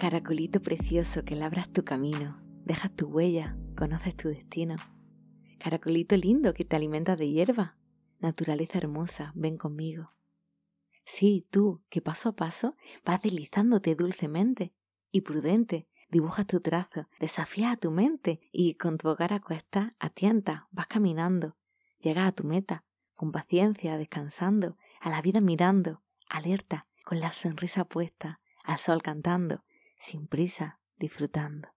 Caracolito precioso que labras tu camino, dejas tu huella, conoces tu destino. Caracolito lindo que te alimentas de hierba, naturaleza hermosa, ven conmigo. Sí, tú, que paso a paso vas deslizándote dulcemente y prudente, dibujas tu trazo, desafías a tu mente y con tu hogar a cuesta, atienta, vas caminando, llegas a tu meta, con paciencia, descansando, a la vida mirando, alerta, con la sonrisa puesta, al sol cantando, sin prisa, disfrutando.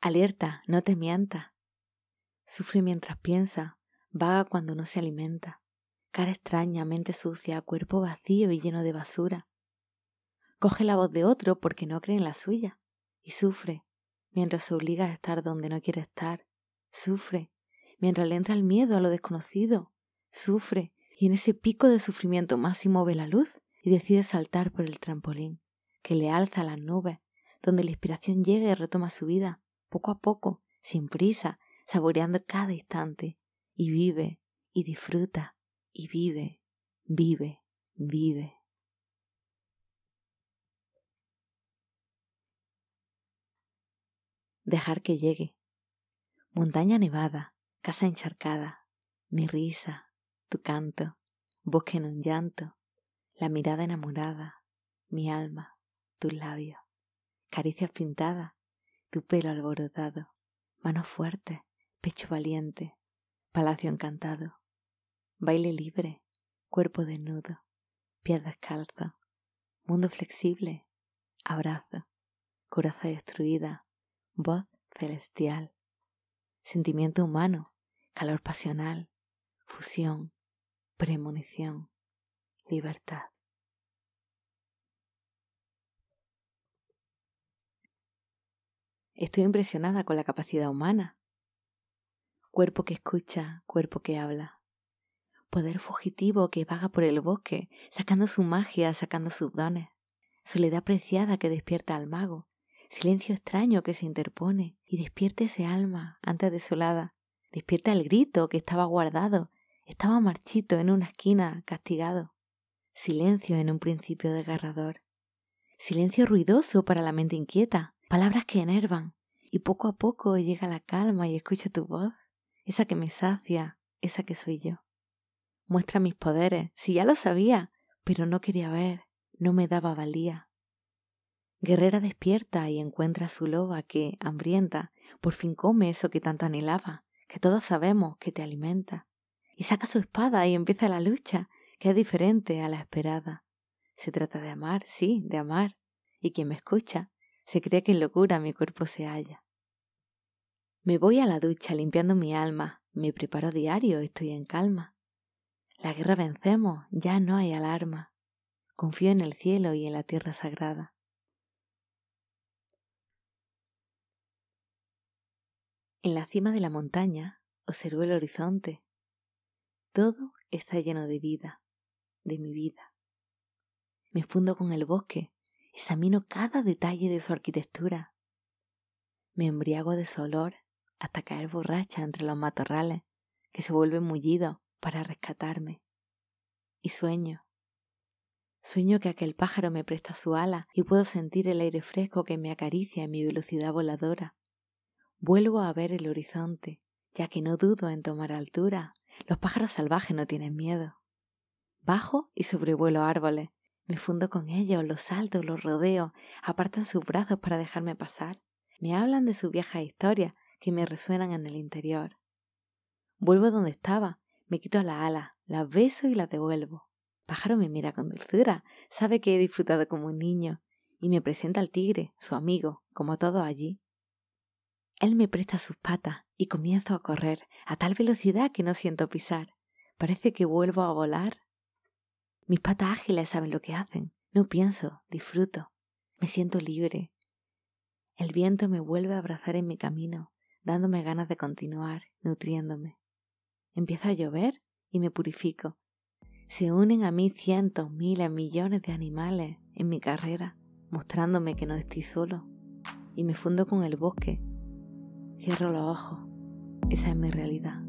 Alerta, no te mientas. Sufre mientras piensa, vaga cuando no se alimenta. Cara extraña, mente sucia, cuerpo vacío y lleno de basura. Coge la voz de otro porque no cree en la suya y sufre mientras se obliga a estar donde no quiere estar. Sufre mientras le entra el miedo a lo desconocido. Sufre y en ese pico de sufrimiento máximo ve la luz y decide saltar por el trampolín que le alza a las nubes, donde la inspiración llega y retoma su vida, poco a poco, sin prisa, saboreando cada instante, y vive, y disfruta, y vive, vive, vive. Dejar que llegue. Montaña nevada, casa encharcada, mi risa, tu canto, bosque en un llanto, la mirada enamorada, mi alma, tus labios, caricias pintadas, tu pelo alborotado, mano fuerte, pecho valiente, palacio encantado, baile libre, cuerpo desnudo, pies descalzos, mundo flexible, abrazo, coraza destruida, voz celestial, sentimiento humano, calor pasional, fusión, premonición, libertad. Estoy impresionada con la capacidad humana. Cuerpo que escucha, cuerpo que habla. Poder fugitivo que vaga por el bosque, sacando su magia, sacando sus dones. Soledad preciada que despierta al mago. Silencio extraño que se interpone y despierta ese alma antes desolada. Despierta el grito que estaba guardado, estaba marchito en una esquina, castigado. Silencio en un principio desgarrador. Silencio ruidoso para la mente inquieta, palabras que enervan, y poco a poco llega la calma y escucha tu voz, esa que me sacia, esa que soy yo. Muestra mis poderes, si ya lo sabía, pero no quería ver, no me daba valía. Guerrera despierta y encuentra a su loba que, hambrienta, por fin come eso que tanto anhelaba, que todos sabemos que te alimenta. Y saca su espada y empieza la lucha, que es diferente a la esperada. Se trata de amar, sí, de amar. Y quien me escucha se cree que en locura mi cuerpo se halla. Me voy a la ducha limpiando mi alma, me preparo diario, estoy en calma. La guerra vencemos, ya no hay alarma. Confío en el cielo y en la tierra sagrada. En la cima de la montaña observo el horizonte. Todo está lleno de vida, de mi vida. Me fundo con el bosque, Examino cada detalle de su arquitectura. Me embriago de su olor hasta caer borracha entre los matorrales que se vuelven mullidos para rescatarme. Y sueño. Sueño que aquel pájaro me presta su ala y puedo sentir el aire fresco que me acaricia en mi velocidad voladora. Vuelvo a ver el horizonte, ya que no dudo en tomar altura. Los pájaros salvajes no tienen miedo. Bajo y sobrevuelo árboles, me fundo con ellos, los salto, los rodeo, apartan sus brazos para dejarme pasar. Me hablan de su vieja historia que me resuenan en el interior. Vuelvo donde estaba, me quito las alas, las beso y las devuelvo. Pájaro me mira con dulzura, sabe que he disfrutado como un niño, y me presenta al tigre, su amigo, como todo allí. Él me presta sus patas y comienzo a correr a tal velocidad que no siento pisar. Parece que vuelvo a volar mis patas ágiles saben lo que hacen. No pienso, disfruto. Me siento libre. El viento me vuelve a abrazar en mi camino, dándome ganas de continuar, nutriéndome. Empieza a llover y me purifico. Se unen a mí cientos, miles, millones de animales en mi carrera, mostrándome que no estoy solo. Y me fundo con el bosque. Cierro los ojos. Esa es mi realidad.